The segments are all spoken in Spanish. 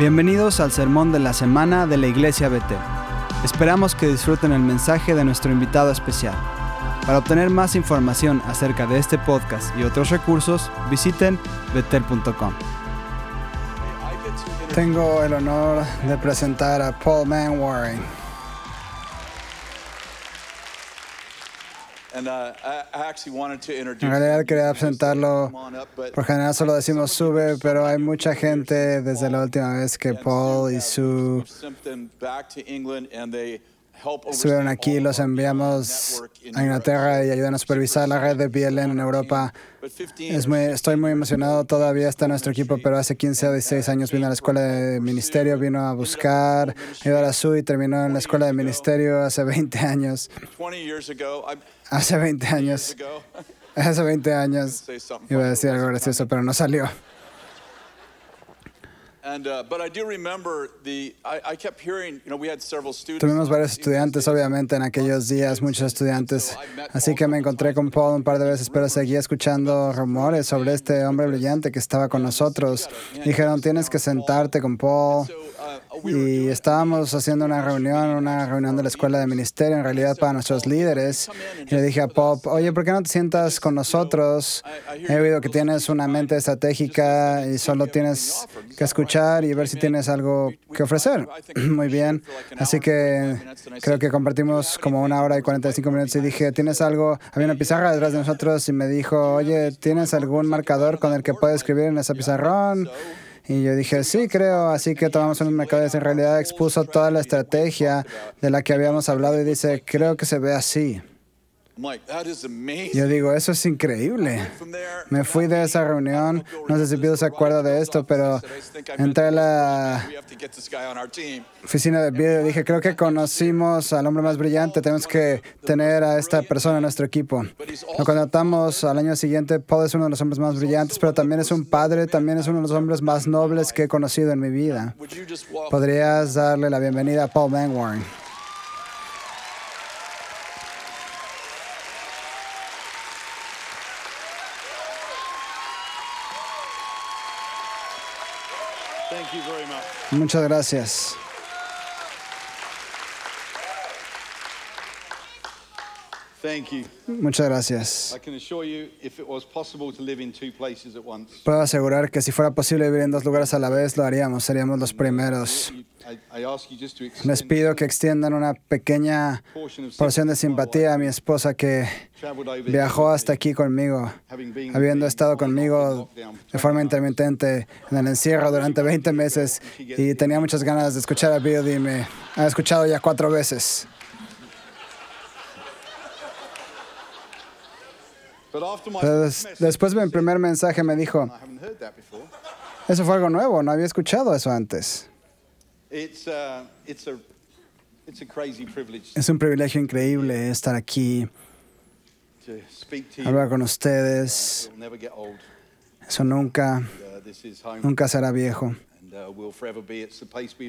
Bienvenidos al sermón de la semana de la Iglesia BT. Esperamos que disfruten el mensaje de nuestro invitado especial. Para obtener más información acerca de este podcast y otros recursos, visiten betel.com. Tengo el honor de presentar a Paul Manwaring. En realidad quería presentarlo, por general solo decimos sube, pero hay mucha gente desde la última vez que Paul y Sue estuvieron aquí, los our enviamos a Inglaterra y ayudan a supervisar la red de BLN en Europa. But 15 Es muy, estoy muy emocionado, todavía está nuestro equipo, pero hace 15 o 16 años vino a la escuela de ministerio, vino a buscar, ayudar a Sue y terminó en la escuela de ministerio hace 20 años. 20 years ago, I, Hace 20 years años, hace 20 años. Iba a decir algo gracioso, pero no salió. Tuvimos varios estudiantes, obviamente, en aquellos días, muchos estudiantes. Así que me encontré con Paul un par de veces, pero seguía escuchando rumores sobre este hombre brillante que estaba con nosotros. Dijeron, tienes que sentarte con Paul. Y estábamos haciendo una reunión, una reunión de la escuela de ministerio, en realidad para nuestros líderes. Y le dije a Pop, oye, ¿por qué no te sientas con nosotros? He oído que tienes una mente estratégica y solo tienes que escuchar y ver si tienes algo que ofrecer. Muy bien. Así que creo que compartimos como una hora y 45 minutos y dije, ¿tienes algo? Había una pizarra detrás de nosotros y me dijo, oye, ¿tienes algún marcador con el que puedes escribir en esa pizarrón? Y yo dije, sí, creo. Así que tomamos un mercado. En realidad expuso toda la estrategia de la que habíamos hablado y dice, creo que se ve así. Yo digo, eso es increíble. Me fui de esa reunión, no sé si Bill se acuerda de esto, pero entré a la oficina de Bill y dije, creo que conocimos al hombre más brillante, tenemos que tener a esta persona en nuestro equipo. Lo contratamos al año siguiente, Paul es uno de los hombres más brillantes, pero también es un padre, también es uno de los hombres más nobles que he conocido en mi vida. ¿Podrías darle la bienvenida a Paul Mangwarn? Muchas gracias. At once, Puedo asegurar que si fuera posible vivir en dos lugares a la vez, lo haríamos, seríamos los primeros. you- I, I ask you just to Les extend pido que extiendan una pequeña portion of porción de sympathy simpatía a mi esposa que viajó hasta aquí conmigo, having been habiendo estado conmigo de forma intermitente en el encierro durante 20 meses y tenía muchas ganas de escuchar a Bill y me ha escuchado ya cuatro veces. Pero des- después de mi primer mensaje me dijo, I haven't heard that before. eso fue algo nuevo, no había escuchado eso antes. Uh, Es un privilegio increíble estar aquí, hablar con ustedes. Eso nunca, Uh, nunca será viejo. Uh,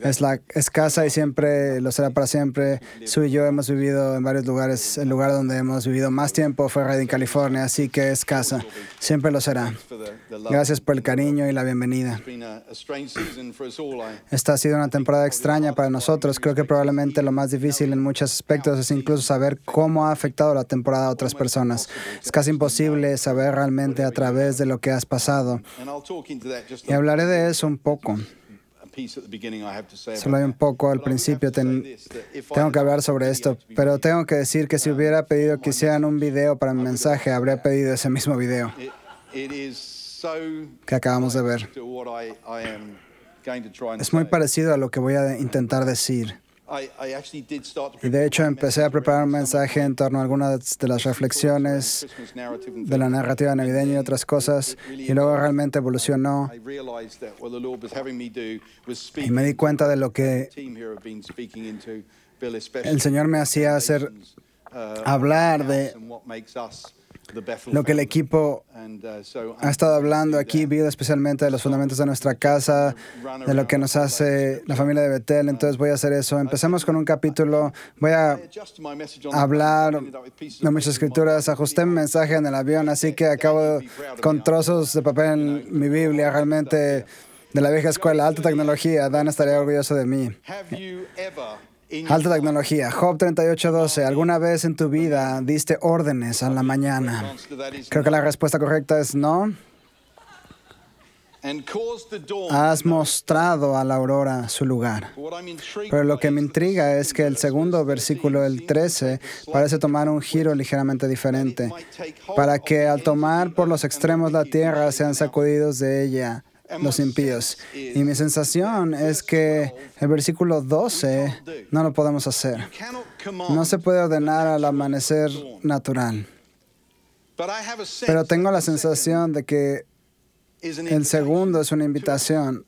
Es, la, es casa y siempre lo será para siempre. Sue y yo hemos vivido en varios lugares. El lugar donde hemos vivido más tiempo fue Redding, California, así que es casa. Siempre lo será. Gracias por el cariño y la bienvenida. Esta ha sido una temporada extraña para nosotros. Creo que probablemente lo más difícil en muchos aspectos es incluso saber cómo ha afectado la temporada a otras personas. Es casi imposible saber realmente a través de lo que has pasado. and I'll talk into that just Y hablaré de eso un poco. Solo hay un poco al principio. ten- tengo que hablar sobre esto, pero tengo que decir que si hubiera pedido que hicieran un video para mi mensaje, habría pedido ese mismo video que acabamos de ver. Es muy say. parecido a lo que voy a intentar decir. Y de hecho empecé a preparar un mensaje en torno a algunas de las reflexiones de la narrativa navideña y otras cosas, y luego realmente evolucionó. Y me di cuenta de lo que el Señor me hacía hacer uh, hablar de lo que el equipo uh, ha estado hablando aquí, Bill, especialmente de los fundamentos de nuestra casa, de lo que nos hace la familia de Betel. Entonces voy a hacer eso. Empecemos con un capítulo. Voy a hablar de muchas escrituras. Ajusté mi mensaje en el avión, así que acabo con trozos de papel en mi Biblia. Realmente de la vieja escuela, alta tecnología. Dan estaría orgulloso de mí. Alta tecnología. Job 38:12. ¿Alguna vez en tu vida diste órdenes a la mañana? Creo que la respuesta correcta es no. Has mostrado a la aurora su lugar. Pero lo que me intriga es que el segundo versículo, el 13, parece tomar un giro ligeramente diferente, para que al tomar por los extremos la tierra sean sacudidos de ella los impíos. Y mi sensación es que el versículo 12 no lo podemos hacer. No se puede ordenar al amanecer natural. Pero tengo la sensación de que el segundo es una invitación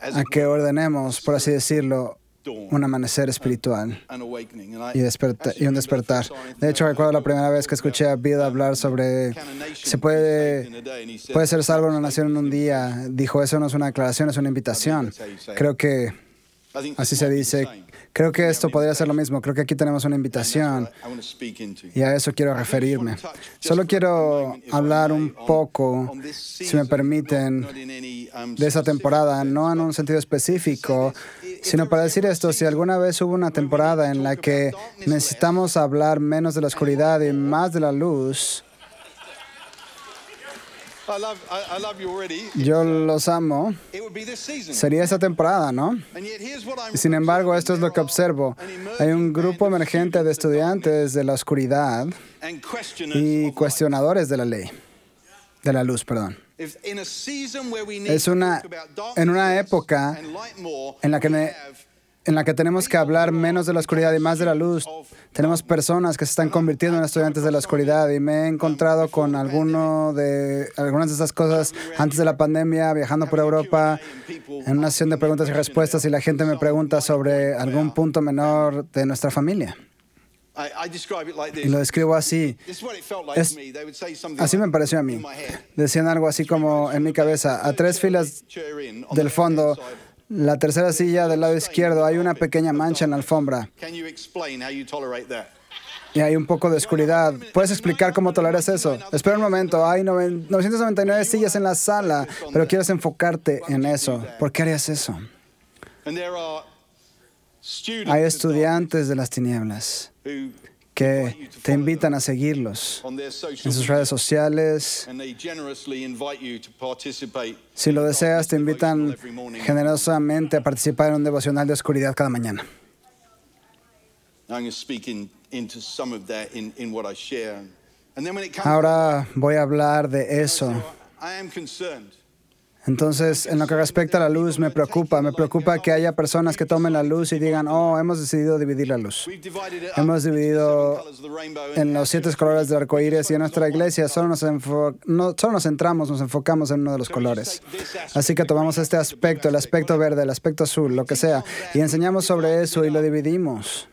a que ordenemos, por así decirlo, un amanecer espiritual. y, desperta- y un despertar. De hecho, recuerdo la primera vez que escuché a Bill hablar sobre se puede, puede ser salvo en una nación en un día. Dijo, eso no es una declaración, es una invitación. Creo que así se dice. Creo que esto podría ser lo mismo. Creo que aquí tenemos una invitación y a eso quiero referirme. Solo quiero hablar un poco, si me permiten, de esa temporada, no en un sentido específico, sino para decir esto, si alguna vez hubo una temporada en la que necesitamos hablar menos de la oscuridad y más de la luz, yo los amo, sería esa temporada, ¿no? Sin embargo, esto es lo que observo. Hay un grupo emergente de estudiantes de la oscuridad y cuestionadores de la ley, de la luz, perdón. Es una, en una época en la que en la que tenemos que hablar menos de la oscuridad y más de la luz. Tenemos personas que se están convirtiendo en estudiantes de la oscuridad y me he encontrado con alguno de, algunas de esas cosas antes de la pandemia, viajando por Europa, en una sesión de preguntas y respuestas y la gente me pregunta sobre algún punto menor de nuestra familia. Y lo describo así. Es- así me pareció a mí. Decían algo así como en mi cabeza, a tres filas del fondo, la tercera silla del lado izquierdo, hay una pequeña mancha en la alfombra y hay un poco de oscuridad. ¿Puedes explicar cómo toleras eso? Espera un momento, hay noven- 999 sillas en la sala, pero quieres enfocarte en eso. ¿Por qué harías eso? Hay estudiantes de las tinieblas que te invitan a seguirlos en sus redes sociales. Si lo deseas, te invitan generosamente a participar en un devocional de oscuridad cada mañana. Ahora voy a hablar de eso. Entonces, en lo que respecta a la luz, me preocupa. Me preocupa que haya personas que tomen la luz y digan, oh, hemos decidido dividir la luz. Hemos dividido en los siete colores del arco iris y en nuestra iglesia solo nos, no, solo nos centramos, nos enfocamos en uno de los colores. Así que tomamos este aspecto, el aspecto verde, el aspecto azul, lo que sea, y enseñamos sobre eso y lo dividimos.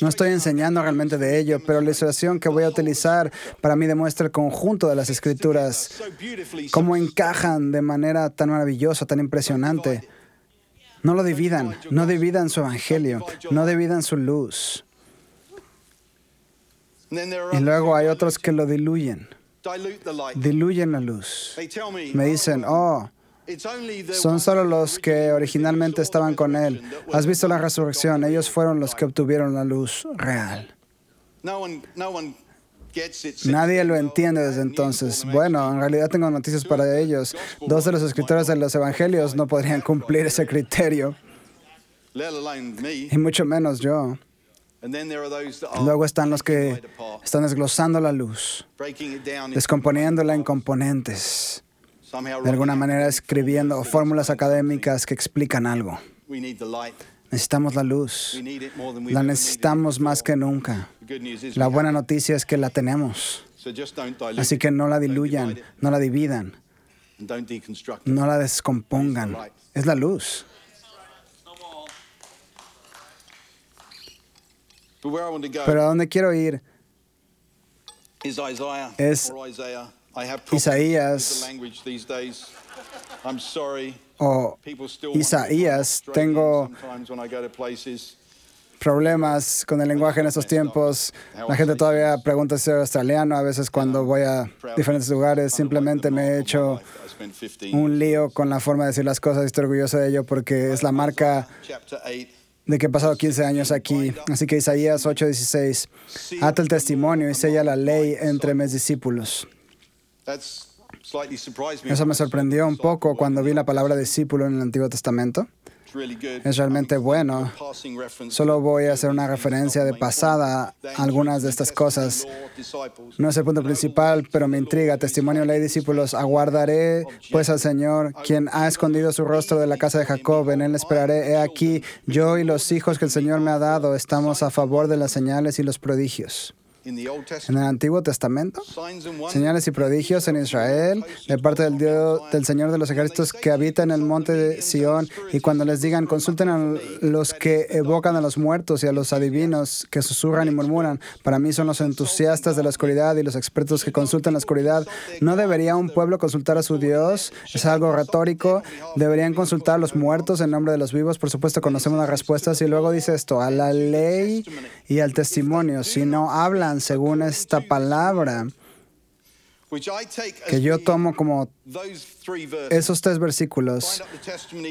No estoy enseñando realmente de ello, pero la ilustración que voy a utilizar para mí demuestra el conjunto de las escrituras, cómo encajan de manera tan maravillosa, tan impresionante. No lo dividan, no dividan su evangelio, no dividan su luz. Y luego hay otros que lo diluyen, diluyen la luz. Me dicen, oh, son solo los que originalmente estaban con Él. ¿Has visto la resurrección? Ellos fueron los que obtuvieron la luz real. Nadie lo entiende desde entonces. Bueno, en realidad tengo noticias para ellos. Dos de los escritores de los evangelios no podrían cumplir ese criterio, y mucho menos yo. Luego están los que están desglosando la luz, descomponiéndola en componentes, de alguna manera escribiendo fórmulas académicas que explican algo. Necesitamos la luz. La necesitamos más que nunca. La buena noticia es que la tenemos. Así que no la diluyan, no la dividan, no la descompongan. Es la luz. Pero a dónde quiero ir es Isaías o Isaías. Tengo problemas con el lenguaje en estos tiempos. La gente todavía pregunta si soy australiano. A veces cuando voy a diferentes lugares simplemente me he hecho un lío con la forma de decir las cosas y estoy orgulloso de ello porque es la marca de que he pasado 15 años aquí. Así que Isaías 8:16, ata el testimonio y sella la ley entre mis discípulos. Eso me sorprendió un poco cuando vi la palabra discípulo en el Antiguo Testamento. Es realmente bueno. Solo voy a hacer una referencia de pasada a algunas de estas cosas. No es el punto principal, pero me intriga. Testimonio, ley, discípulos. Aguardaré pues al Señor, quien ha escondido su rostro de la casa de Jacob. En él esperaré. He aquí, yo y los hijos que el Señor me ha dado estamos a favor de las señales y los prodigios. En el Antiguo Testamento, señales y prodigios en Israel de parte del Dios del Señor de los ejércitos que habita en el monte de Sión y cuando les digan consulten a los que evocan a los muertos y a los adivinos que susurran y murmuran. Para mí son los entusiastas de la oscuridad y los expertos que consultan la oscuridad. ¿No debería un pueblo consultar a su Dios? Es algo retórico. ¿Deberían consultar a los muertos en nombre de los vivos? Por supuesto, conocemos las respuestas y luego dice esto, a la ley y al testimonio. Si no hablan según esta palabra que yo tomo como esos tres versículos.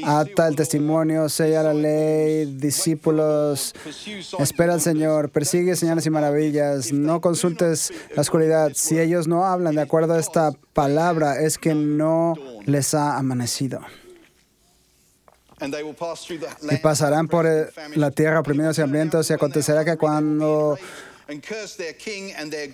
Ata el testimonio, sella la ley, discípulos, espera al Señor, persigue señales y maravillas, no consultes la oscuridad. Si ellos no hablan de acuerdo a esta palabra, es que no les ha amanecido. Y pasarán por la tierra oprimidos y hambrientos y acontecerá que cuando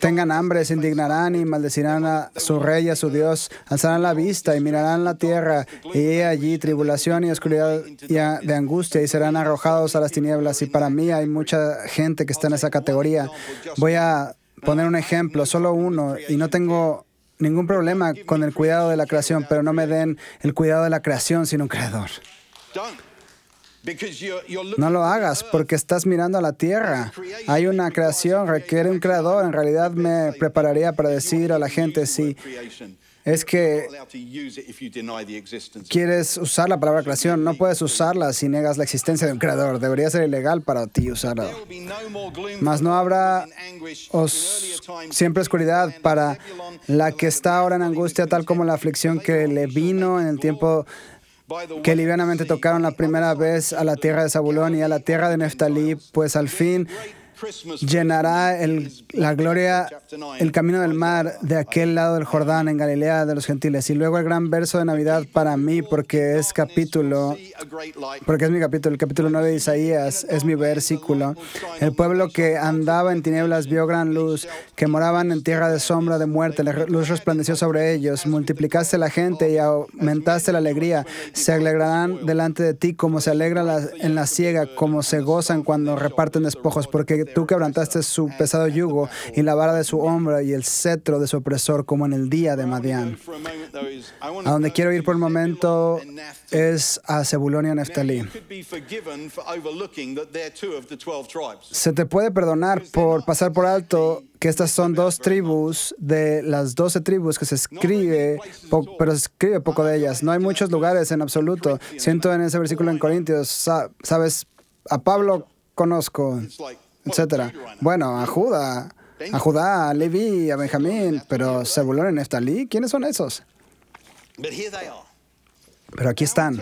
Tengan hambre, se indignarán y maldecirán a su rey y a su Dios. Alzarán la vista y mirarán la tierra y allí tribulación y oscuridad de angustia y serán arrojados a las tinieblas. Y para mí hay mucha gente que está en esa categoría. Voy a poner un ejemplo, solo uno, y no tengo ningún problema con el cuidado de la creación, pero no me den el cuidado de la creación sin un creador. No lo hagas porque estás mirando a la tierra. Hay una creación, requiere un creador. En realidad me prepararía para decir a la gente si es que quieres usar la palabra creación, no puedes usarla si negas la existencia de un creador. Debería ser ilegal para ti usarla. Mas no habrá siempre oscuridad para la que está ahora en angustia, tal como la aflicción que le vino en el tiempo que livianamente tocaron la primera vez a la tierra de Zabulón y a la tierra de Neftalí, pues al fin llenará la gloria el camino del mar de aquel lado del Jordán en Galilea de los gentiles. Y luego el gran verso de Navidad para mí, porque es capítulo, porque es mi capítulo, el capítulo 9 de Isaías, es mi versículo. El pueblo que andaba en tinieblas vio gran luz, que moraban en tierra de sombra de muerte, la luz resplandeció sobre ellos. Multiplicaste la gente y aumentaste la alegría. Se alegrarán delante de ti como se alegra en la siega, como se gozan cuando reparten despojos, porque Tú quebrantaste su pesado yugo y la vara de su hombro y el cetro de su opresor como en el día de Madián. A donde quiero ir por el momento es a Zebulón y a Neftalí. Se te puede perdonar por pasar por alto que estas son dos tribus de las doce tribus que se escribe, pero se escribe poco de ellas. No hay muchos lugares en absoluto. Siento en ese versículo en Corintios, sabes, a Pablo conozco, etcétera. Bueno, a Judá, a Judá, a Levi, a Benjamín, pero Zebulón y Neftalí, ¿quiénes son esos? Pero aquí están.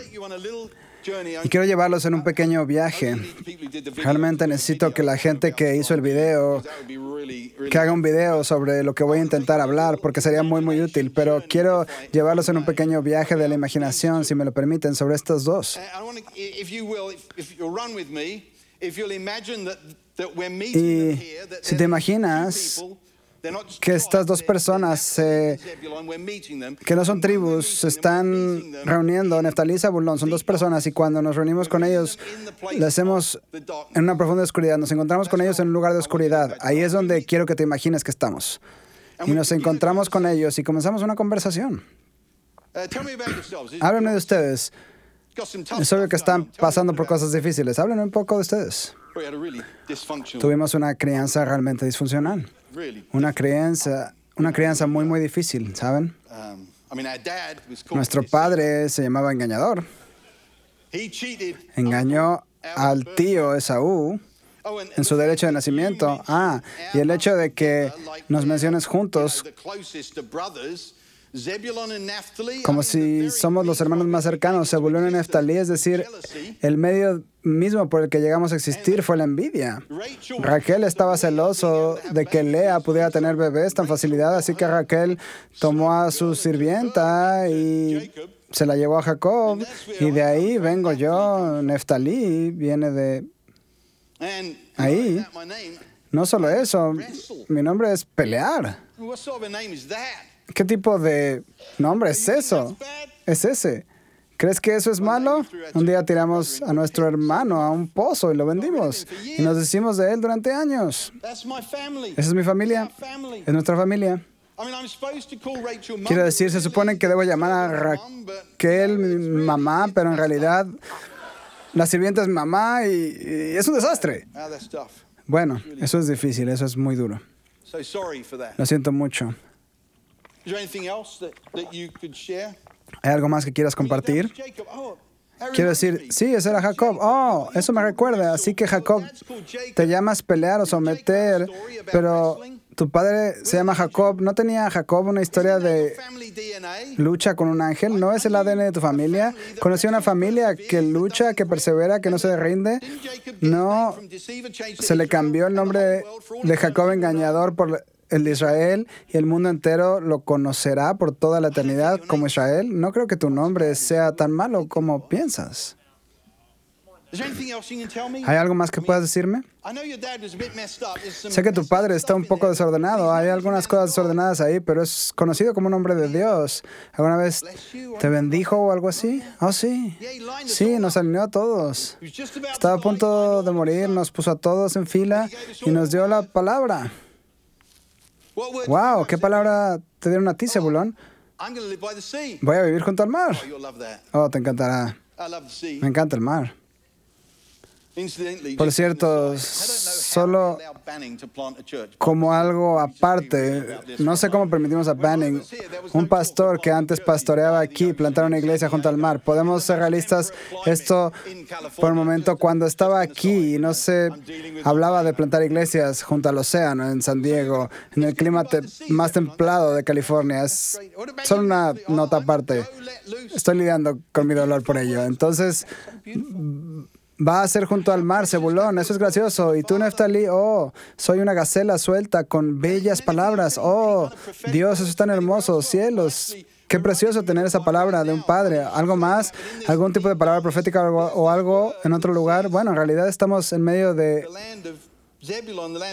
Y quiero llevarlos en un pequeño viaje. Realmente necesito que la gente que hizo el video, que haga un video sobre lo que voy a intentar hablar, porque sería muy, muy útil. Pero quiero llevarlos en un pequeño viaje de la imaginación, si me lo permiten, sobre estos dos. Y si te imaginas que estas dos personas, que no son tribus, se están reuniendo, Neftalí y Zabulón, son dos personas, y cuando nos reunimos con ellos, lo hacemos en una profunda oscuridad, nos encontramos con ellos en un lugar de oscuridad. Ahí es donde quiero que te imagines que estamos. Y nos encontramos con ellos y comenzamos una conversación. Háblenme de ustedes. Es obvio que están pasando por cosas difíciles. Háblenme un poco de ustedes. Tuvimos una crianza realmente disfuncional. Una crianza, una crianza muy, muy difícil, ¿saben? Um, Nuestro padre se llamaba engañador. Engañó al tío Esaú Oh, en su derecho de nacimiento. Ah, y el hecho de que nos menciones juntos como si somos los hermanos más cercanos, Zebulón y because of Neftalí, es decir, el medio mismo por el que llegamos a existir fue la envidia. Raquel estaba celoso de que Lea pudiera tener bebés tan facilidad, así que Raquel tomó a su sirvienta y se la llevó a Jacob. Y de ahí vengo yo, Neftalí, viene de... Ahí. No solo eso, mi nombre es pelear. ¿Qué tipo de nombre es eso? Es ese. ¿Crees que eso es malo? Un día tiramos a nuestro hermano a un pozo y lo vendimos. Y nos decimos de él durante años. Esa es mi familia. Es nuestra familia. Quiero decir, se supone que debo llamar a Raquel mi mamá, pero en realidad la sirvienta es mamá y, y es un desastre. Bueno, eso es difícil, eso es muy duro. So sorry for that. Lo siento mucho. ¿Hay algo más que quieras compartir? Oh, that Quiero decir, sí, ese era Jacob. Oh, eso me recuerda. Así que Jacob, te llamas pelear o someter, pero tu padre se llama Jacob. ¿No tenía Jacob una historia de lucha con un ángel? ¿No es el ADN de tu familia? ¿Conocí una familia que lucha, que persevera, que no se rinde? No, se le cambió el nombre de? Jacob engañador por el de Israel y el mundo entero lo conocerá por toda la eternidad como Israel. No creo que tu nombre sea tan malo como piensas. ¿Hay algo más que puedas decirme? Sé que tu padre está un poco desordenado. Hay algunas cosas desordenadas ahí, pero es conocido como un hombre de Dios. ¿Alguna vez te bendijo o algo así? Oh, sí. Sí, nos alineó a todos. Estaba a punto de morir, nos puso a todos en fila y nos dio la palabra. ¡Wow! ¿Qué palabra te dieron a ti, sea. Voy a vivir junto al mar. Oh. Oh, te encantará. Me encanta el mar. Por cierto, solo como algo aparte. No sé cómo permitimos a Banning, un pastor que antes pastoreaba aquí, plantar una iglesia junto al mar. Podemos ser realistas, esto por un momento, cuando estaba aquí y no se hablaba de plantar iglesias junto al océano en San Diego, en el clima te- más templado de California. Es solo una nota aparte. Estoy lidiando con mi dolor por ello. Entonces, Va a ser junto al mar, Zebulón, eso es gracioso. Y tú, Neftalí, oh, soy una gacela suelta con bellas palabras. Oh, Dios, eso es tan hermoso. Cielos, qué precioso tener esa palabra de un padre. ¿Algo más? ¿Algún tipo de palabra profética o algo en otro lugar? Bueno, en realidad estamos en medio de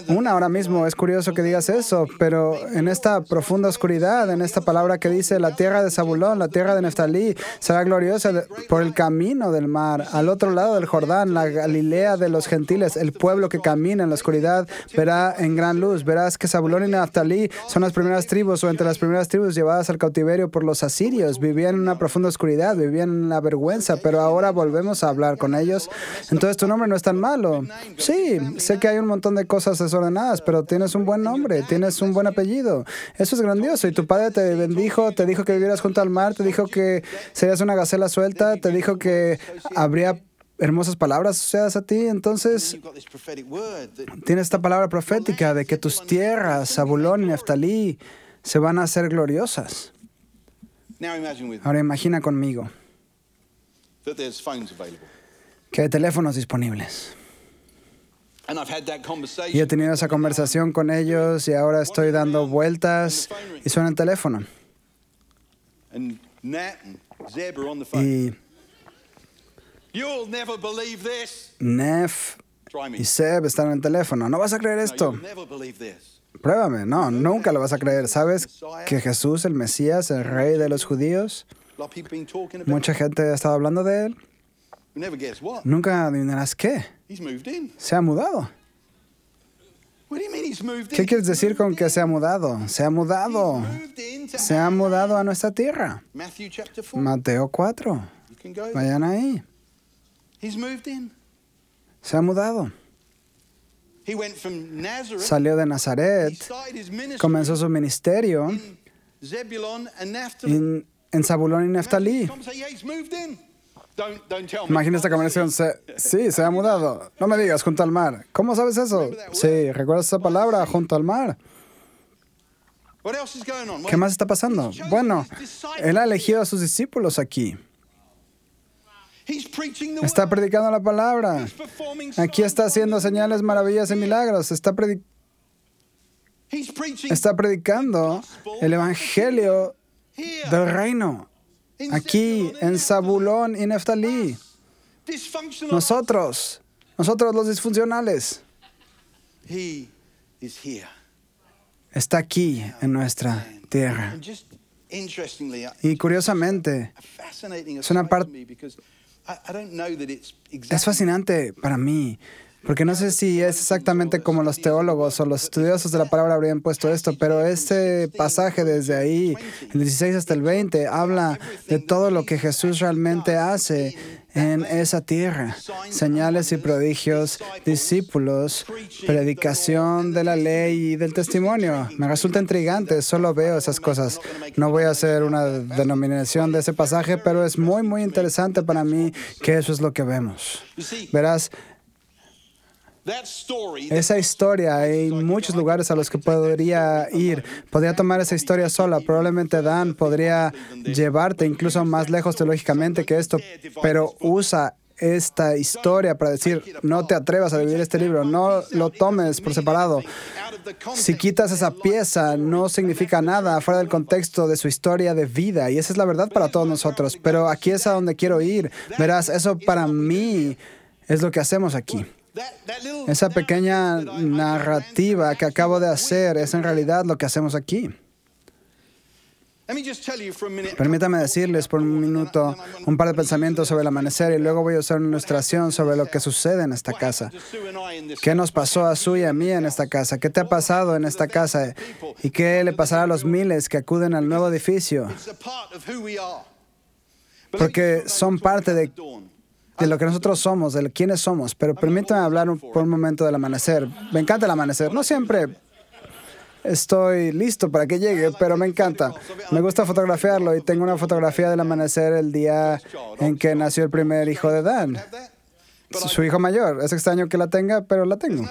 Una ahora mismo. Es curioso que digas eso, pero en esta profunda oscuridad, en esta palabra que dice la tierra de Zabulón, la tierra de Neftalí, será gloriosa por el camino del mar, al otro lado del Jordán, la Galilea de los gentiles, el pueblo que camina en la oscuridad verá en gran luz. Verás que Zabulón y Neftalí son las primeras tribus o entre las primeras tribus llevadas al cautiverio por los asirios. Vivían en una profunda oscuridad, vivían en la vergüenza, pero ahora volvemos a hablar con ellos. Entonces tu nombre no es tan malo. Sí, sé que hay un montón de cosas desordenadas, pero tienes un buen nombre, tienes un buen apellido. Eso es grandioso. Y tu padre te bendijo, te dijo que vivieras junto al mar, te dijo que serías una gacela suelta, te dijo que habría hermosas palabras asociadas a ti. Entonces tienes esta palabra profética de que tus tierras, Zabulón y Neftalí, se van a hacer gloriosas. Ahora imagina conmigo que hay teléfonos disponibles. Y he tenido esa conversación con ellos y ahora estoy dando vueltas y suena el teléfono. And Nat and Zeb are on the phone. Y You'll never believe this. Nef y Seb están en el teléfono. No vas a creer esto. Pruébame. No, nunca lo vas a creer. ¿Sabes que Jesús, el Mesías, el rey de los judíos, mucha gente ha estado hablando de él? Nunca adivinarás qué. He's moved in. Se ha mudado. What do you mean he's moved in? ¿Qué quieres decir con que se ha mudado? Se ha mudado. Se ha mudado a nuestra tierra. Matthew chapter 4. Mateo 4. You can go. there. Vayan ahí. He's moved in. Se ha mudado. Salió de Nazaret. Comenzó su ministerio en Zabulón y Neftalí. Imagina esta conversación. Se- sí, se ha mudado. No me digas, junto al mar. ¿Cómo sabes eso? Sí, ¿recuerdas esa palabra, junto al mar? ¿Qué más está pasando? Bueno, él ha elegido a sus discípulos aquí. Está predicando la palabra. Aquí está haciendo señales, maravillas y milagros. Está, predi- predicando el evangelio del reino. Aquí, en Zabulón y Neftalí. Nosotros, nosotros los disfuncionales. Está aquí en nuestra tierra. Y curiosamente, Es una aside par- to me because I, I don't know that it's es fascinante para mí, porque no sé si es exactamente como los teólogos o los estudiosos de la palabra habrían puesto esto, pero este pasaje desde ahí, el 16 hasta el 20, habla de todo lo que Jesús realmente hace en esa tierra. Señales y prodigios, discípulos, predicación de la ley y del testimonio. Me resulta intrigante, solo veo esas cosas. No voy a hacer una denominación de ese pasaje, pero es muy, muy interesante para mí que eso es lo que vemos. Verás, esa historia hay muchos lugares a los que podría ir. Podría tomar esa historia sola. Probablemente Dan podría llevarte incluso más lejos teológicamente que esto, pero usa esta historia para decir, no te atrevas a dividir este libro, no lo tomes por separado. Si quitas esa pieza, no significa nada fuera del contexto de su historia de vida. Y esa es la verdad para todos nosotros. Pero aquí es a donde quiero ir. Verás, eso para mí es lo que hacemos aquí. Esa pequeña narrativa que acabo de hacer es en realidad lo que hacemos aquí. Permítame decirles por un minuto un par de pensamientos sobre el amanecer y luego voy a usar una ilustración sobre lo que sucede en esta casa. ¿Qué nos pasó a Sue y a mí en esta casa? ¿Qué te ha pasado en esta casa? ¿Y qué le pasará a los miles que acuden al nuevo edificio? Porque son parte de. De lo que nosotros somos, de quiénes somos. Pero permítame hablar un- por un momento del amanecer. Me encanta el amanecer. No siempre estoy listo para que llegue, pero me encanta. Me gusta fotografiarlo y tengo una fotografía del amanecer el día en que nació el primer hijo de Dan. Su hijo mayor. Es extraño que la tenga, pero la tengo.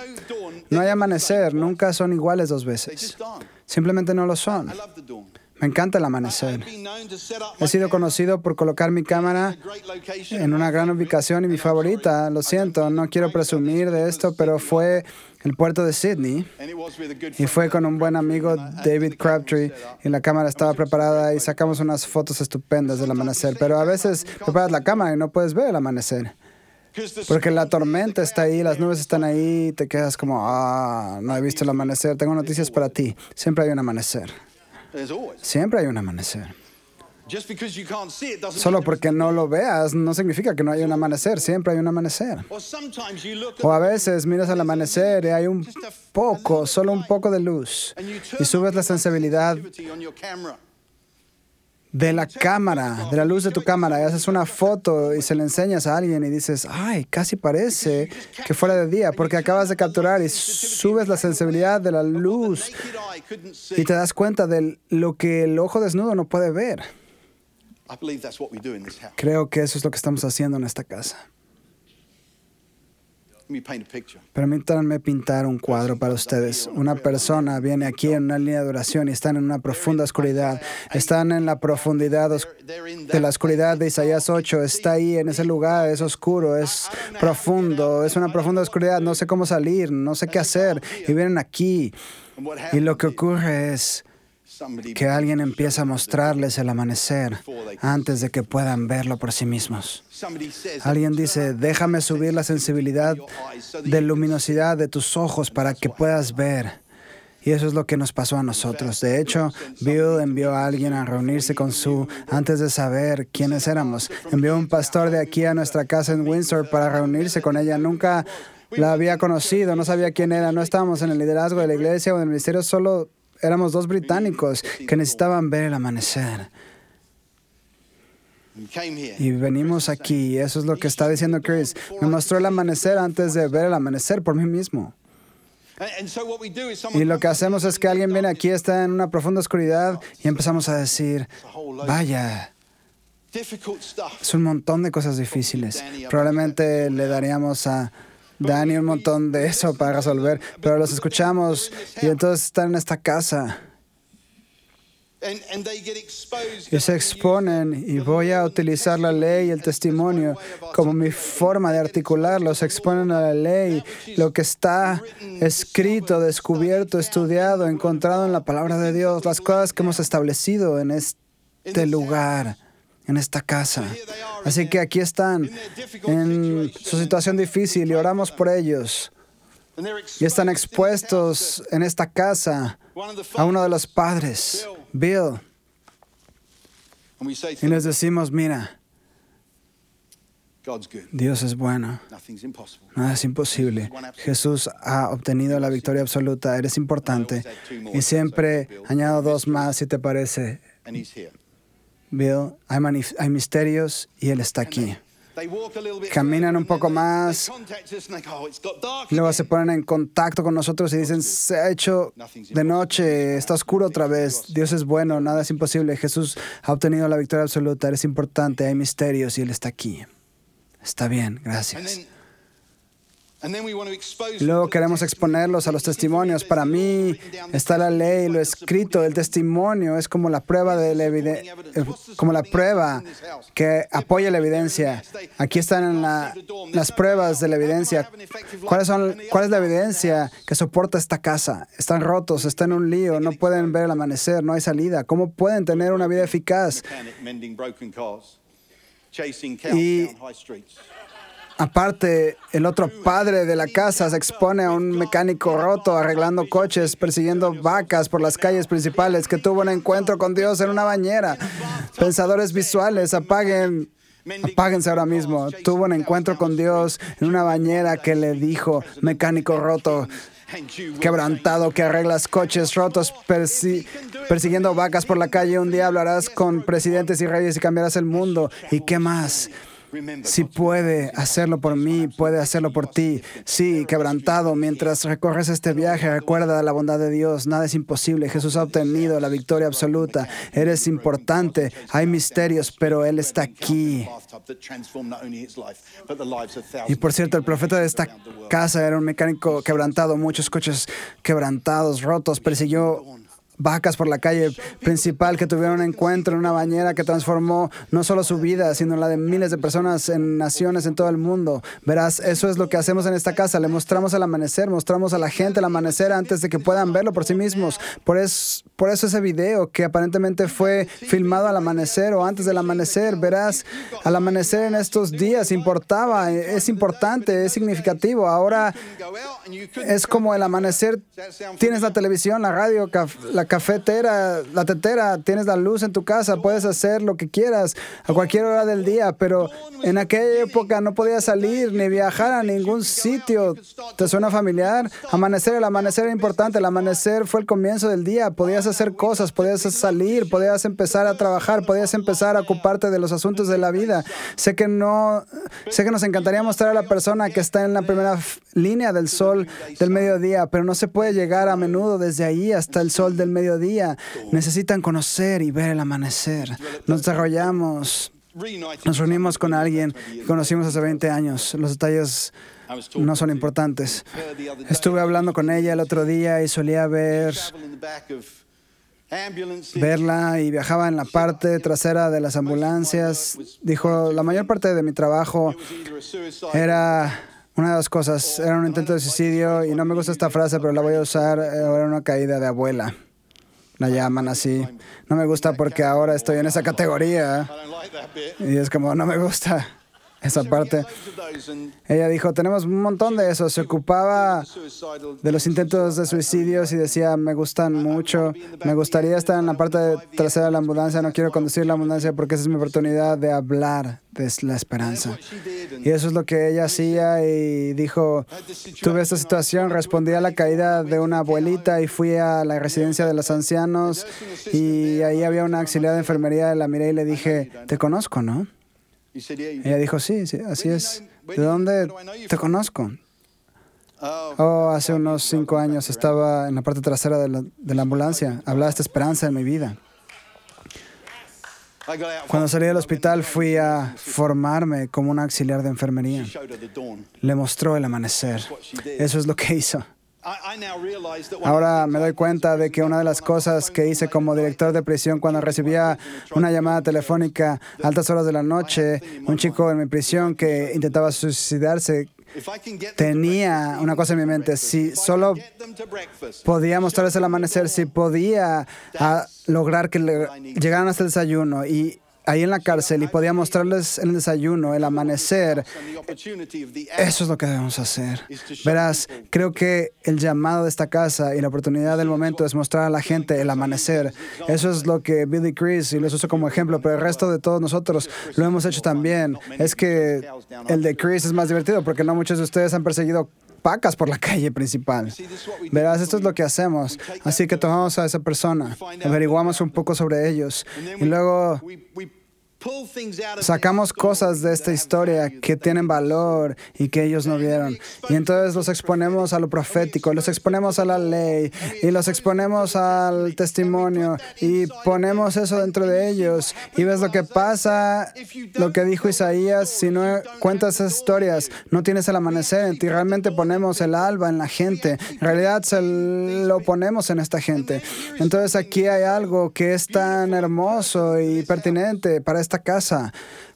No hay amanecer, nunca son iguales dos veces. Simplemente no lo son. Me encanta el amanecer. He sido conocido por colocar mi cámara en una gran ubicación y mi favorita, lo siento, no quiero presumir de esto, pero fue el puerto de Sydney y fue con un buen amigo David Crabtree y la cámara estaba preparada y sacamos unas fotos estupendas del amanecer, pero a veces preparas la cámara y no puedes ver el amanecer. Porque la tormenta está ahí, las nubes están ahí, y te quedas como, ah, no he visto el amanecer. Tengo noticias para ti. Siempre hay un amanecer. Siempre hay un amanecer. Solo porque no lo veas no significa que no haya un amanecer. Siempre hay un amanecer. O a veces miras al amanecer y hay un poco, solo un poco de luz. Y subes la sensibilidad de la cámara, de la luz de tu cámara, y haces una foto y se la enseñas a alguien y dices, ay, casi parece que fuera de día, porque acabas de capturar y subes la sensibilidad de la luz y te das cuenta de lo que el ojo desnudo no puede ver. I believe that's what we do in this house. Creo que eso es lo que estamos haciendo en esta casa. Let me paint a picture. Permítanme pintar un cuadro para ustedes. Una persona viene aquí en una línea de oración y están en una profunda oscuridad. Están en la profundidad de la oscuridad de Isaías 8. Está ahí en ese lugar, es oscuro, es profundo, es una profunda oscuridad. No sé cómo salir, no sé qué hacer. Y vienen aquí. Y lo que ocurre es que alguien empieza a mostrarles el amanecer antes de que puedan verlo por sí mismos. Alguien dice, déjame subir la sensibilidad de luminosidad de tus ojos para que puedas ver. Y eso es lo que nos pasó a nosotros. De hecho, Bill envió a alguien a reunirse con su antes de saber quiénes éramos. Envió un pastor de aquí a nuestra casa en Windsor para reunirse con ella. Nunca la había conocido, no sabía quién era. No estábamos en el liderazgo de la iglesia o en el ministerio, solo éramos dos británicos que necesitaban ver el amanecer. Y venimos aquí, eso es lo que está diciendo Chris. Me mostró el amanecer antes de ver el amanecer por mí mismo. Y lo que hacemos es que alguien viene aquí, está en una profunda oscuridad y empezamos a decir, vaya. Es un montón de cosas difíciles. Probablemente le daríamos a Dani un montón de eso para resolver, pero los escuchamos y entonces están en esta casa y se exponen y voy a utilizar la ley y el testimonio como mi forma de articularlo. Se exponen a la ley, lo que está escrito, descubierto, estudiado, encontrado en la palabra de Dios, las cosas que hemos establecido en este lugar, en esta casa. Así que aquí están en su situación difícil y oramos por ellos. Y están expuestos en esta casa a uno de los padres, Bill, y les decimos, mira. Dios es bueno. Nada es imposible. Jesús ha obtenido la victoria absoluta. Eres importante. Y siempre añado dos más, si te parece. Bill, hay, hay misterios y Él está aquí. Caminan un poco más. Luego again." se ponen en contacto con nosotros y dicen, se ha hecho de noche, está oscuro otra vez. Dios es bueno, nada es imposible. Jesús ha obtenido la victoria absoluta. Eres importante, hay misterios y Él está aquí. Está bien, gracias. Luego queremos exponerlos a los testimonios. Para mí está la ley, lo escrito, el testimonio es como la prueba de la eh, como la prueba que apoya la evidencia. Aquí están la- las pruebas de la evidencia. ¿Cuáles son, ¿Cuál es la evidencia que soporta esta casa? Están rotos, están en un lío, no pueden ver el amanecer, no hay salida. ¿Cómo pueden tener una vida eficaz? Y- Aparte, el otro padre de la casa se expone a un mecánico roto arreglando coches, persiguiendo vacas por las calles principales, que tuvo un encuentro con Dios en una bañera. Pensadores visuales, apaguen, apáguense ahora mismo. Tuvo un encuentro con Dios en una bañera que le dijo, mecánico roto, quebrantado que arreglas coches rotos persi- persiguiendo vacas por la calle. Un día hablarás con presidentes y reyes y cambiarás el mundo. ¿Y qué más? Si puede hacerlo por mí, puede hacerlo por ti. Sí, quebrantado, mientras recorres este viaje, recuerda la bondad de Dios. Nada es imposible. Jesús ha obtenido la victoria absoluta. Eres importante. Hay misterios, pero Él está aquí. Y por cierto, el profeta de esta casa era un mecánico quebrantado, muchos coches quebrantados, rotos, persiguió vacas por la calle principal que tuvieron un encuentro en una bañera que transformó no solo su vida, sino la de miles de personas en naciones en todo el mundo. Verás, eso es lo que hacemos en esta casa. Le mostramos el amanecer, mostramos a la gente el amanecer antes de que puedan verlo por sí mismos. Por, es, por eso ese video que aparentemente fue filmado al amanecer o antes del amanecer, verás, al amanecer en estos días importaba, es importante, es significativo. Ahora es como el amanecer. Tienes la televisión, la radio, caf- la cafetera, la tetera, tienes la luz en tu casa, puedes hacer lo que quieras a cualquier hora del día, pero en aquella época no podías salir ni viajar a ningún sitio. ¿Te suena familiar? Amanecer, el amanecer era importante, el amanecer fue el comienzo del día, podías hacer cosas, podías salir, podías empezar a trabajar, podías empezar a ocuparte de los asuntos de la vida. Sé que no, sé que nos encantaría mostrar a la persona que está en la primera línea del sol del mediodía, pero no se puede llegar a menudo desde ahí hasta el sol del mediodía. Necesitan conocer y ver el amanecer. Nos desarrollamos, nos reunimos con alguien que conocimos hace 20 años. Los detalles no son importantes. Estuve hablando con ella el otro día y solía ver verla y viajaba en la parte trasera de las ambulancias. Dijo, la mayor parte de mi trabajo era una de dos cosas. Era un intento de suicidio y no me gusta esta frase, pero la voy a usar. eh, Era una caída de abuela. La llaman así. No me gusta porque ahora estoy en esa categoría y es como, no me gusta esa parte. Ella dijo, tenemos un montón de eso. Se ocupaba de los intentos de suicidios y decía, me gustan mucho, me gustaría estar en la parte trasera de la ambulancia, no quiero conducir la ambulancia porque esa es mi oportunidad de hablar de la esperanza. Y eso es lo que ella hacía y dijo, tuve esta situación, respondí a la caída de una abuelita y fui a la residencia de los ancianos y ahí había una auxiliar de enfermería, la miré y le dije, te conozco, ¿no? Ella dijo, sí, sí, así es. ¿De dónde te conozco? Oh, Oh, hace unos cinco años estaba en la parte trasera de la, de la ambulancia. Hablaste esperanza en mi vida. Cuando salí del hospital fui a formarme como un auxiliar de enfermería. Le mostró el amanecer. Eso es lo que hizo. Ahora me doy cuenta de que una de las cosas que hice como director de prisión cuando recibía una llamada telefónica a altas horas de la noche, un chico en mi prisión que intentaba suicidarse, tenía una cosa en mi mente, si solo podía mostrarles el amanecer, si podía ah, lograr que le- llegaran hasta el desayuno y ahí en la cárcel y podía mostrarles el desayuno, el amanecer, Eso es lo que debemos hacer. Verás, creo que el llamado de esta casa y la oportunidad del momento es mostrar a la gente el amanecer. Eso es lo que Billy Chris, y los uso como ejemplo, pero el resto de todos nosotros lo hemos hecho también. Es que el de Chris es más divertido porque no muchos de ustedes han perseguido pacas por la calle principal. Verás, esto es lo que hacemos. Así que tomamos a esa persona, averiguamos un poco sobre ellos y luego sacamos cosas de esta historia que tienen valor y que ellos no vieron. Y entonces los exponemos a lo profético, los exponemos a la ley y los exponemos al testimonio y ponemos eso dentro de ellos. Y ves lo que pasa, lo que dijo Isaías, si no cuentas esas historias, no tienes el amanecer en ti. Realmente ponemos el alba en la gente. En realidad se lo ponemos en esta gente. Entonces aquí hay algo que es tan hermoso y pertinente para esta casa.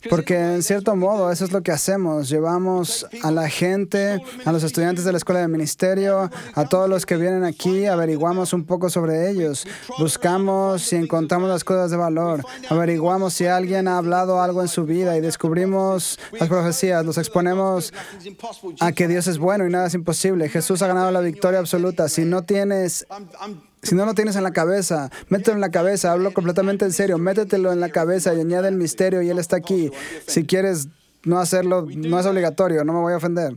Porque en cierto modo eso es lo que hacemos. Llevamos a la gente, a los estudiantes de la escuela de ministerio, a todos los que vienen aquí, averiguamos un poco sobre ellos. Buscamos si encontramos las cosas de valor. Averiguamos si alguien ha hablado algo en su vida y descubrimos las profecías. Los exponemos a que Dios es bueno y nada es imposible. Jesús ha ganado la victoria absoluta. Si no tienes si no lo tienes en la cabeza, mételo en la cabeza, hablo completamente en serio, métetelo en la cabeza y añade el misterio y Él está aquí. Si quieres no hacerlo, no es obligatorio, no me voy a ofender.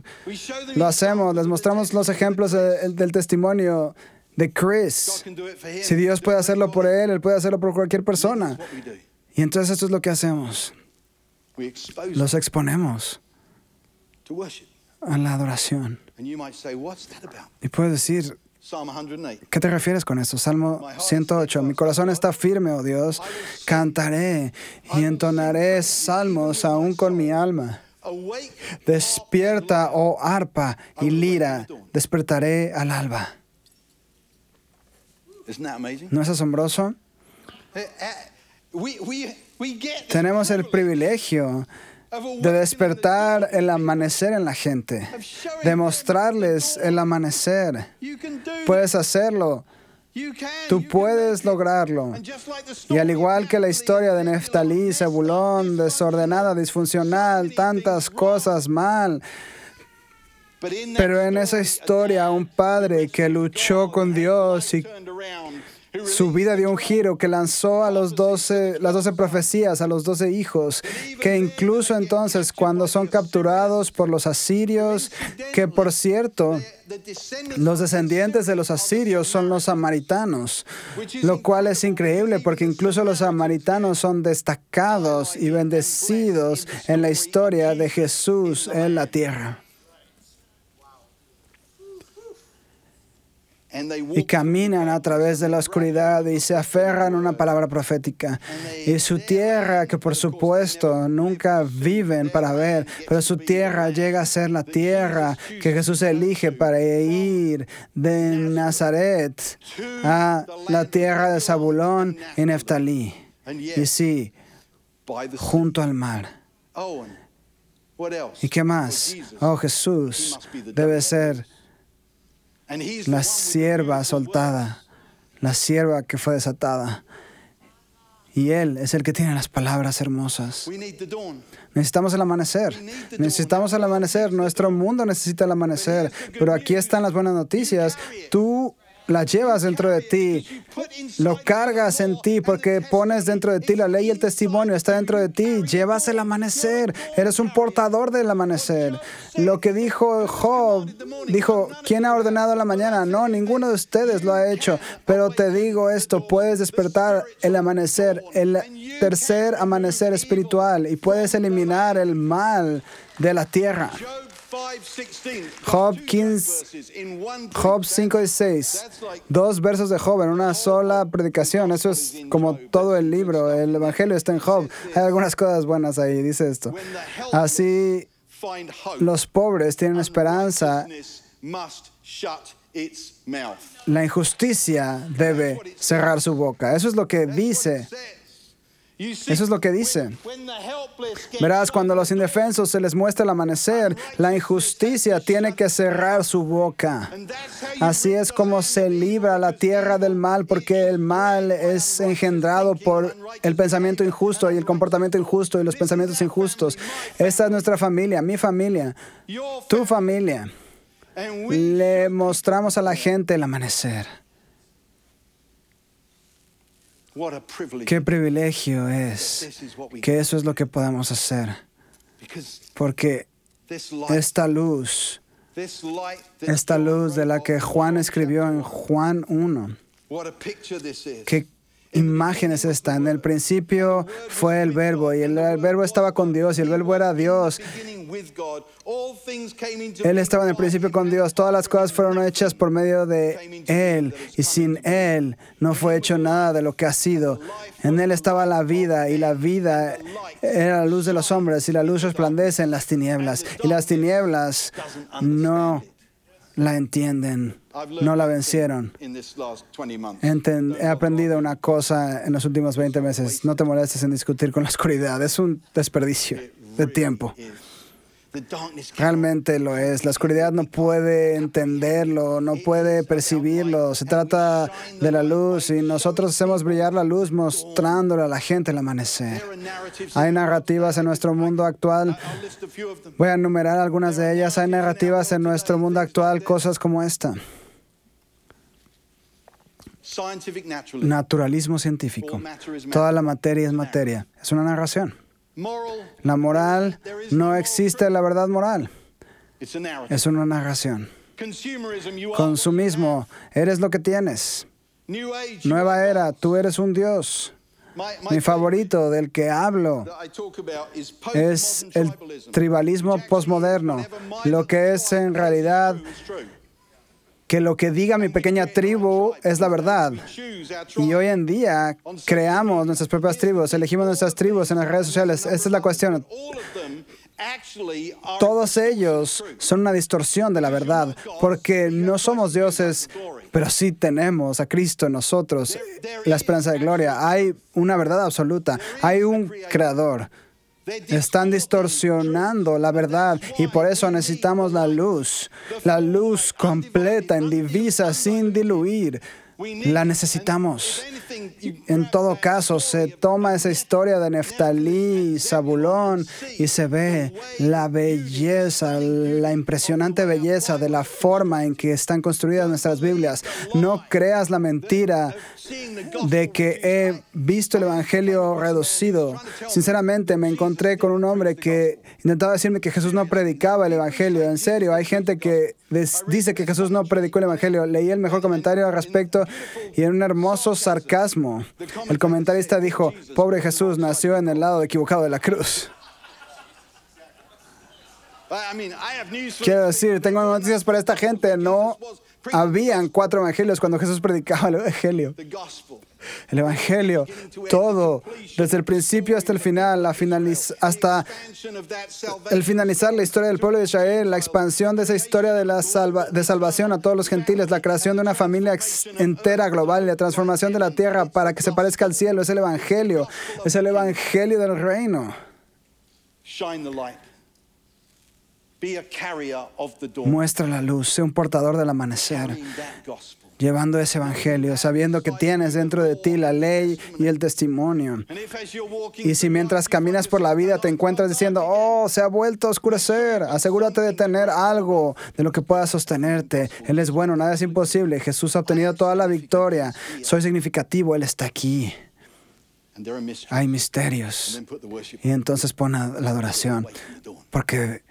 Lo hacemos, les mostramos los ejemplos de- del testimonio de Chris. Si Dios puede hacerlo por Él, Él puede hacerlo por cualquier persona. Y entonces esto es lo que hacemos, los exponemos a la adoración. And you might say, what's that about? Y puedes decir, Psalm 108. ¿Qué te refieres con esto? Salmo 108. Mi corazón está firme, oh Dios. Cantaré y entonaré salmos aún con mi alma. Despierta, oh arpa y lira. Despertaré al alba. ¿No es asombroso? Eh, eh, Tenemos el privilegio de despertar el amanecer en la gente, de mostrarles el amanecer. Puedes hacerlo, tú puedes lograrlo. Y al igual que la historia de Neftalí, Zebulón, desordenada, disfuncional, tantas cosas mal, pero en esa historia un padre que luchó con Dios y su vida dio un giro, que lanzó a los doce, las doce profecías a los doce hijos, que incluso entonces cuando son capturados por los asirios, que por cierto, los descendientes de los asirios son los samaritanos, lo cual es increíble porque incluso los samaritanos son destacados y bendecidos en la historia de Jesús en la tierra. Y caminan a través de la oscuridad y se aferran a una palabra profética. Y su tierra, que por supuesto nunca viven para ver, pero su tierra llega a ser la tierra que Jesús elige para ir de Nazaret a la tierra de Zabulón y Neftalí. Y sí, junto al mar. Oh? ¿Y qué más? Oh, Jesús debe ser la sierva soltada, la sierva que fue desatada. Y Él es el que tiene las palabras hermosas. Necesitamos el amanecer. Necesitamos el amanecer. Nuestro mundo necesita el amanecer. Pero aquí están las buenas noticias. Tú la llevas dentro de ti. Lo cargas en ti porque pones dentro de ti la ley y el testimonio. Está dentro de ti. Llevas el amanecer. Eres un portador del amanecer. Lo que dijo Job, dijo, ¿quién ha ordenado la mañana? No, ninguno de ustedes lo ha hecho. Pero te digo esto, puedes despertar el amanecer, el tercer amanecer espiritual y puedes eliminar el mal de la tierra. Job Job 15, Job 5 y 6. Dos versos de Job en una sola predicación. Eso es como todo el libro. El Evangelio está en Job. Hay algunas cosas buenas ahí, dice esto. Así los pobres tienen esperanza. La injusticia debe cerrar su boca. Eso es lo que dice. Eso es lo que dice. Verás, cuando a los indefensos se les muestra el amanecer, la injusticia tiene que cerrar su boca. Así es como se libra la tierra del mal, porque el mal es engendrado por el pensamiento injusto y el comportamiento injusto y los pensamientos injustos. Esta es nuestra familia, mi familia, tu familia. Le mostramos a la gente el amanecer. Qué privilegio es que eso es lo que podamos hacer. Porque esta luz, esta luz de la que Juan escribió en Juan 1, qué imagen es esta. En el principio fue el verbo y el, el, verbo estaba con Dios y el verbo era Dios. Él estaba en el principio con Dios. Todas las cosas fueron hechas por medio de Él y sin Él no fue hecho nada de lo que ha sido. En Él estaba la vida y la vida era la luz de los hombres y la luz resplandece en las tinieblas y las tinieblas no la entienden, no la vencieron. He aprendido una cosa en los últimos 20 meses. No te molestes en discutir con la oscuridad. Es un desperdicio de tiempo. Realmente lo es. La oscuridad no puede entenderlo, no puede percibirlo. Se trata de la luz y nosotros hacemos brillar la luz mostrándole a la gente el amanecer. Hay narrativas en nuestro mundo actual. Voy a enumerar algunas de ellas. Hay narrativas en nuestro mundo actual, cosas como esta. Naturalismo científico. Toda la materia es materia. Es una narración. La moral no existe la verdad moral. Es una narración. Consumismo, eres lo que tienes. Nueva era, tú eres un Dios. Mi favorito del que hablo es el tribalismo postmoderno, lo que es en realidad que lo que diga mi pequeña tribu es la verdad. Y hoy en día creamos nuestras propias tribus, elegimos nuestras tribus en las redes sociales. Esta es la cuestión. Todos ellos son una distorsión de la verdad, porque no somos dioses, pero sí tenemos a Cristo en nosotros, la esperanza de gloria. Hay una verdad absoluta, hay un creador. Están distorsionando la verdad y por eso necesitamos la luz, la luz completa, en divisa, sin diluir. La necesitamos. En todo caso, se toma esa historia de Neftalí, Zabulón, y se ve la belleza, la impresionante belleza de la forma en que están construidas nuestras Biblias. No creas la mentira de que he visto el Evangelio reducido. Sinceramente, me encontré con un hombre que intentaba decirme que Jesús no predicaba el Evangelio. En serio, hay gente que dice que Jesús no predicó el Evangelio. Leí el mejor comentario al respecto y en un hermoso sarcasmo, el comentarista dijo, pobre Jesús nació en el lado equivocado de la cruz. Quiero decir, tengo noticias para esta gente. No habían cuatro evangelios cuando Jesús predicaba el evangelio. El evangelio, todo, desde el principio hasta el final, hasta el finalizar la historia del pueblo de Israel, la expansión de esa historia de, la de salvación a todos los gentiles, la creación de una familia entera global y la transformación de la tierra para que se parezca al cielo, es el evangelio, es el evangelio del reino. Muestra la luz, sé un portador del amanecer, llevando ese evangelio, sabiendo que tienes dentro de ti la ley y el testimonio. Y si mientras caminas por la vida te encuentras diciendo, oh, se ha vuelto a oscurecer, asegúrate de tener algo de lo que pueda sostenerte. Él es bueno, nada es imposible. Jesús ha obtenido toda la victoria. Soy significativo, Él está aquí. Hay misterios. Y entonces pon la adoración, porque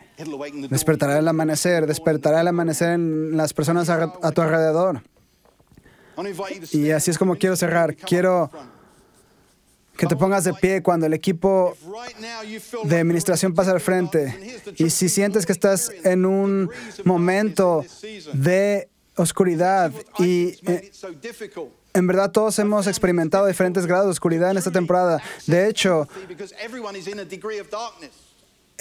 Despertará el amanecer, despertará el amanecer en las personas a, tu alrededor. Y así es como quiero cerrar. Quiero que te pongas de pie cuando el equipo de administración pasa al frente. Y si sientes que estás en un momento de oscuridad y eh, en verdad todos hemos experimentado diferentes grados de oscuridad en esta temporada. De hecho,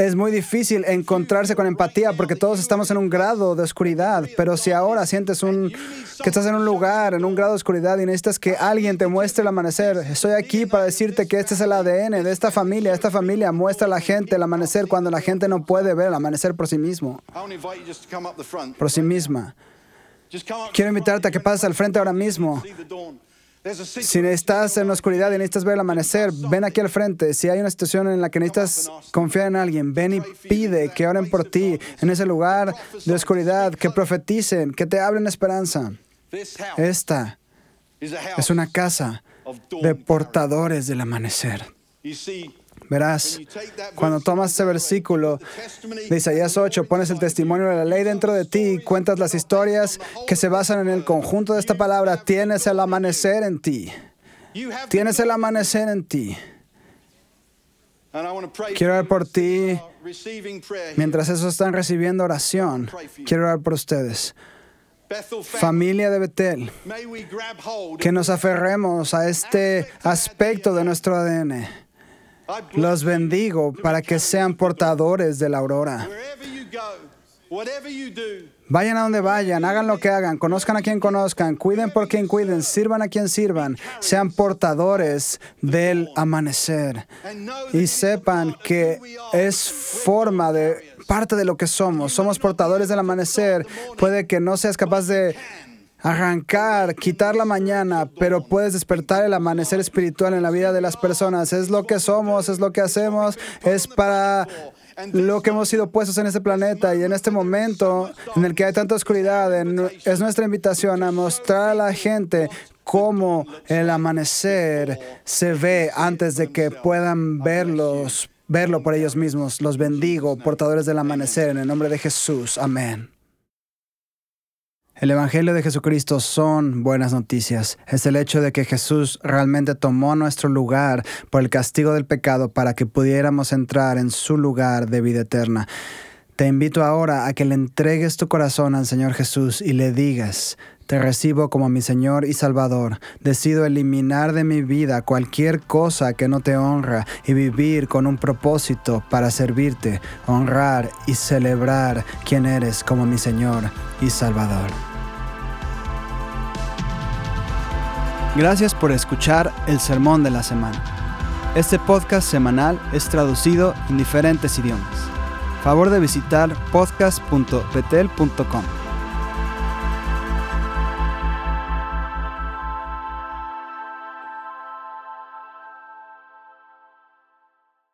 es muy difícil encontrarse con empatía porque todos estamos en un grado de oscuridad. Pero si ahora sientes un, que estás en un lugar, en un grado de oscuridad y necesitas que alguien te muestre el amanecer, estoy aquí para decirte que este es el ADN de esta familia. Esta familia muestra a la gente el amanecer cuando la gente no puede ver el amanecer por sí mismo, por sí misma. Quiero invitarte a que pases al frente ahora mismo. Si estás en la oscuridad y necesitas ver el amanecer, ven aquí al frente. Si hay una situación en la que necesitas confiar en alguien, ven y pide que oren por ti en ese lugar de oscuridad, que profeticen, que te hablen esperanza. Esta es una casa de portadores del amanecer. Verás, cuando tomas ese versículo de Isaías 8, pones el testimonio de la ley dentro de ti y cuentas las historias que se basan en el conjunto de esta palabra, tienes el amanecer en ti. Tienes el amanecer en ti. Quiero orar por ti. Mientras eso están recibiendo oración, quiero orar por ustedes. Familia de Betel, que nos aferremos a este aspecto de nuestro ADN. Los bendigo para que sean portadores de la aurora. Vayan a donde vayan, hagan lo que hagan, conozcan a quien conozcan, cuiden por quien cuiden, sirvan a quien sirvan, sean portadores del amanecer. Y sepan que es forma de parte de lo que somos. Somos portadores del amanecer. Puede que no seas capaz de arrancar, quitar la mañana, pero puedes despertar el amanecer espiritual en la vida de las personas. Es lo que somos, es lo que hacemos, es para lo que hemos sido puestos en este planeta y en este momento en el que hay tanta oscuridad, es nuestra invitación a mostrar a la gente cómo el amanecer se ve antes de que puedan verlos, verlo por ellos mismos. Los bendigo, portadores del amanecer, en el nombre de Jesús. Amén. El Evangelio de Jesucristo son buenas noticias. Es el hecho de que Jesús realmente tomó nuestro lugar por el castigo del pecado para que pudiéramos entrar en su lugar de vida eterna. Te invito ahora a que le entregues tu corazón al Señor Jesús y le digas, te recibo como mi Señor y Salvador. Decido eliminar de mi vida cualquier cosa que no te honra y vivir con un propósito para servirte, honrar y celebrar quién eres como mi Señor y Salvador. Gracias por escuchar el Sermón de la Semana. Este podcast semanal es traducido en diferentes idiomas. Favor de visitar podcast.betel.com.